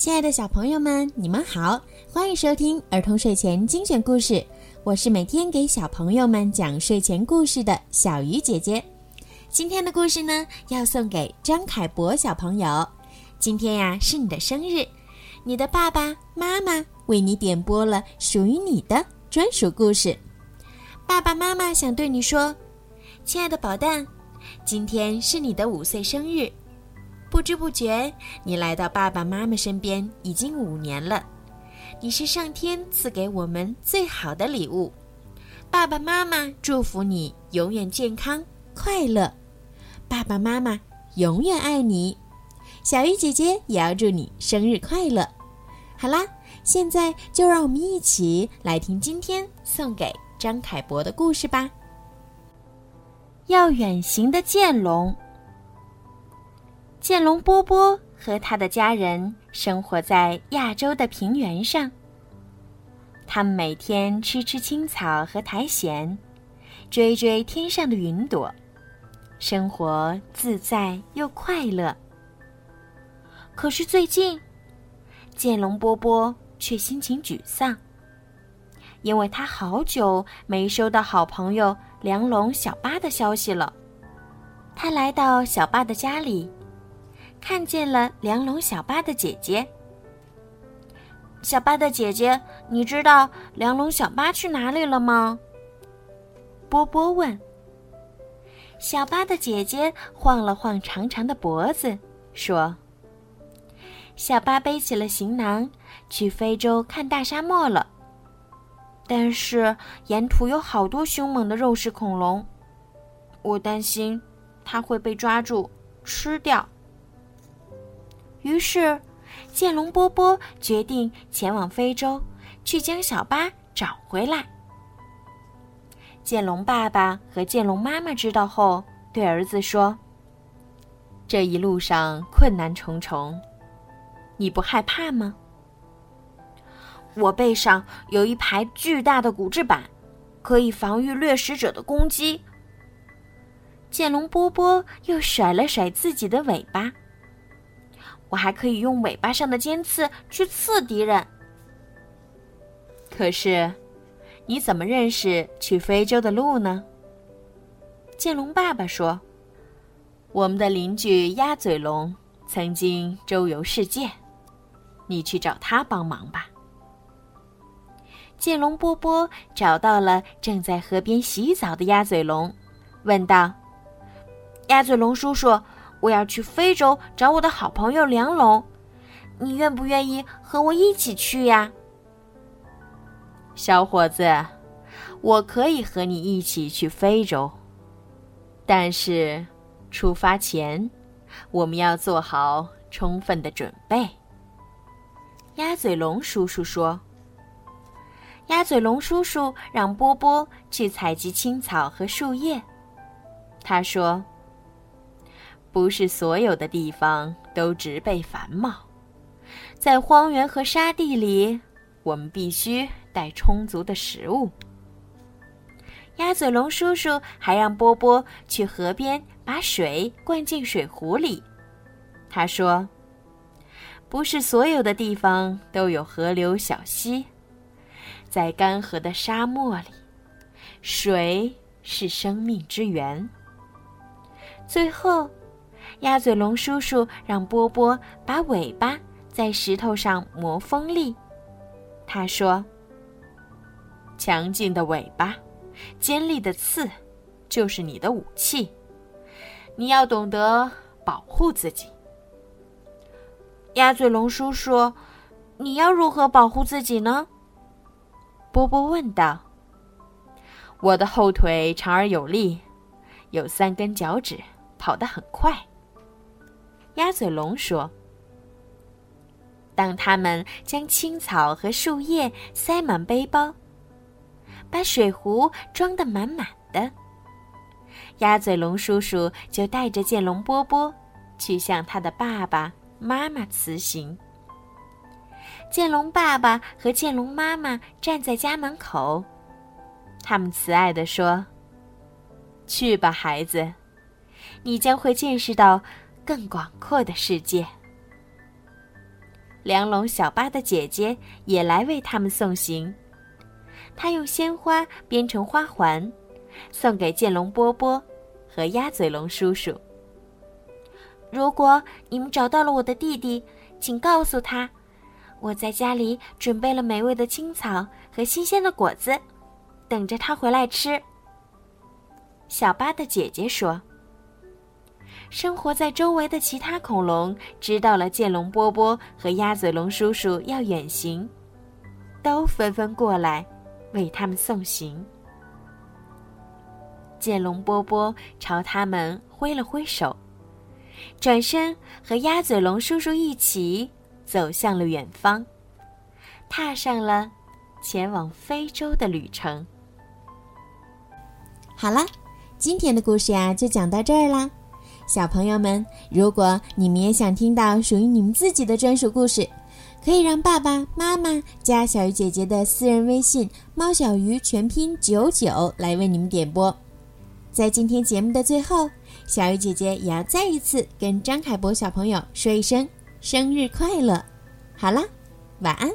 亲爱的小朋友们，你们好，欢迎收听儿童睡前精选故事。我是每天给小朋友们讲睡前故事的小鱼姐姐。今天的故事呢，要送给张凯博小朋友。今天呀，是你的生日，你的爸爸妈妈为你点播了属于你的专属故事。爸爸妈妈想对你说，亲爱的宝蛋，今天是你的五岁生日。不知不觉，你来到爸爸妈妈身边已经五年了。你是上天赐给我们最好的礼物。爸爸妈妈祝福你永远健康快乐。爸爸妈妈永远爱你。小鱼姐姐也要祝你生日快乐。好啦，现在就让我们一起来听今天送给张凯博的故事吧。要远行的剑龙。剑龙波波和他的家人生活在亚洲的平原上。他们每天吃吃青草和苔藓，追追天上的云朵，生活自在又快乐。可是最近，剑龙波波却心情沮丧，因为他好久没收到好朋友梁龙小八的消息了。他来到小八的家里。看见了梁龙小八的姐姐。小八的姐姐，你知道梁龙小八去哪里了吗？波波问。小八的姐姐晃了晃长长的脖子，说：“小八背起了行囊，去非洲看大沙漠了。但是沿途有好多凶猛的肉食恐龙，我担心他会被抓住吃掉。”于是，剑龙波波决定前往非洲，去将小巴找回来。剑龙爸爸和剑龙妈妈知道后，对儿子说：“这一路上困难重重，你不害怕吗？”我背上有一排巨大的骨质板，可以防御掠食者的攻击。剑龙波波又甩了甩自己的尾巴。我还可以用尾巴上的尖刺去刺敌人。可是，你怎么认识去非洲的路呢？剑龙爸爸说：“我们的邻居鸭嘴龙曾经周游世界，你去找他帮忙吧。”剑龙波波找到了正在河边洗澡的鸭嘴龙，问道：“鸭嘴龙叔叔。”我要去非洲找我的好朋友梁龙，你愿不愿意和我一起去呀？小伙子，我可以和你一起去非洲，但是出发前我们要做好充分的准备。鸭嘴龙叔叔说：“鸭嘴龙叔叔让波波去采集青草和树叶。”他说。不是所有的地方都植被繁茂，在荒原和沙地里，我们必须带充足的食物。鸭嘴龙叔叔还让波波去河边把水灌进水壶里。他说：“不是所有的地方都有河流小溪，在干涸的沙漠里，水是生命之源。”最后。鸭嘴龙叔叔让波波把尾巴在石头上磨锋利。他说：“强劲的尾巴，尖利的刺，就是你的武器。你要懂得保护自己。”鸭嘴龙叔叔，你要如何保护自己呢？波波问道。“我的后腿长而有力，有三根脚趾，跑得很快。”鸭嘴龙说：“当他们将青草和树叶塞满背包，把水壶装得满满的，鸭嘴龙叔叔就带着剑龙波波去向他的爸爸妈妈辞行。剑龙爸爸和剑龙妈妈站在家门口，他们慈爱地说：‘去吧，孩子，你将会见识到。’”更广阔的世界。梁龙小八的姐姐也来为他们送行。她用鲜花编成花环，送给剑龙波波和鸭嘴龙叔叔。如果你们找到了我的弟弟，请告诉他，我在家里准备了美味的青草和新鲜的果子，等着他回来吃。小八的姐姐说。生活在周围的其他恐龙知道了剑龙波波和鸭嘴龙叔叔要远行，都纷纷过来为他们送行。剑龙波波朝他们挥了挥手，转身和鸭嘴龙叔叔一起走向了远方，踏上了前往非洲的旅程。好了，今天的故事呀，就讲到这儿啦。小朋友们，如果你们也想听到属于你们自己的专属故事，可以让爸爸妈妈加小鱼姐姐的私人微信“猫小鱼”全拼九九来为你们点播。在今天节目的最后，小鱼姐姐也要再一次跟张凯博小朋友说一声生日快乐。好了，晚安。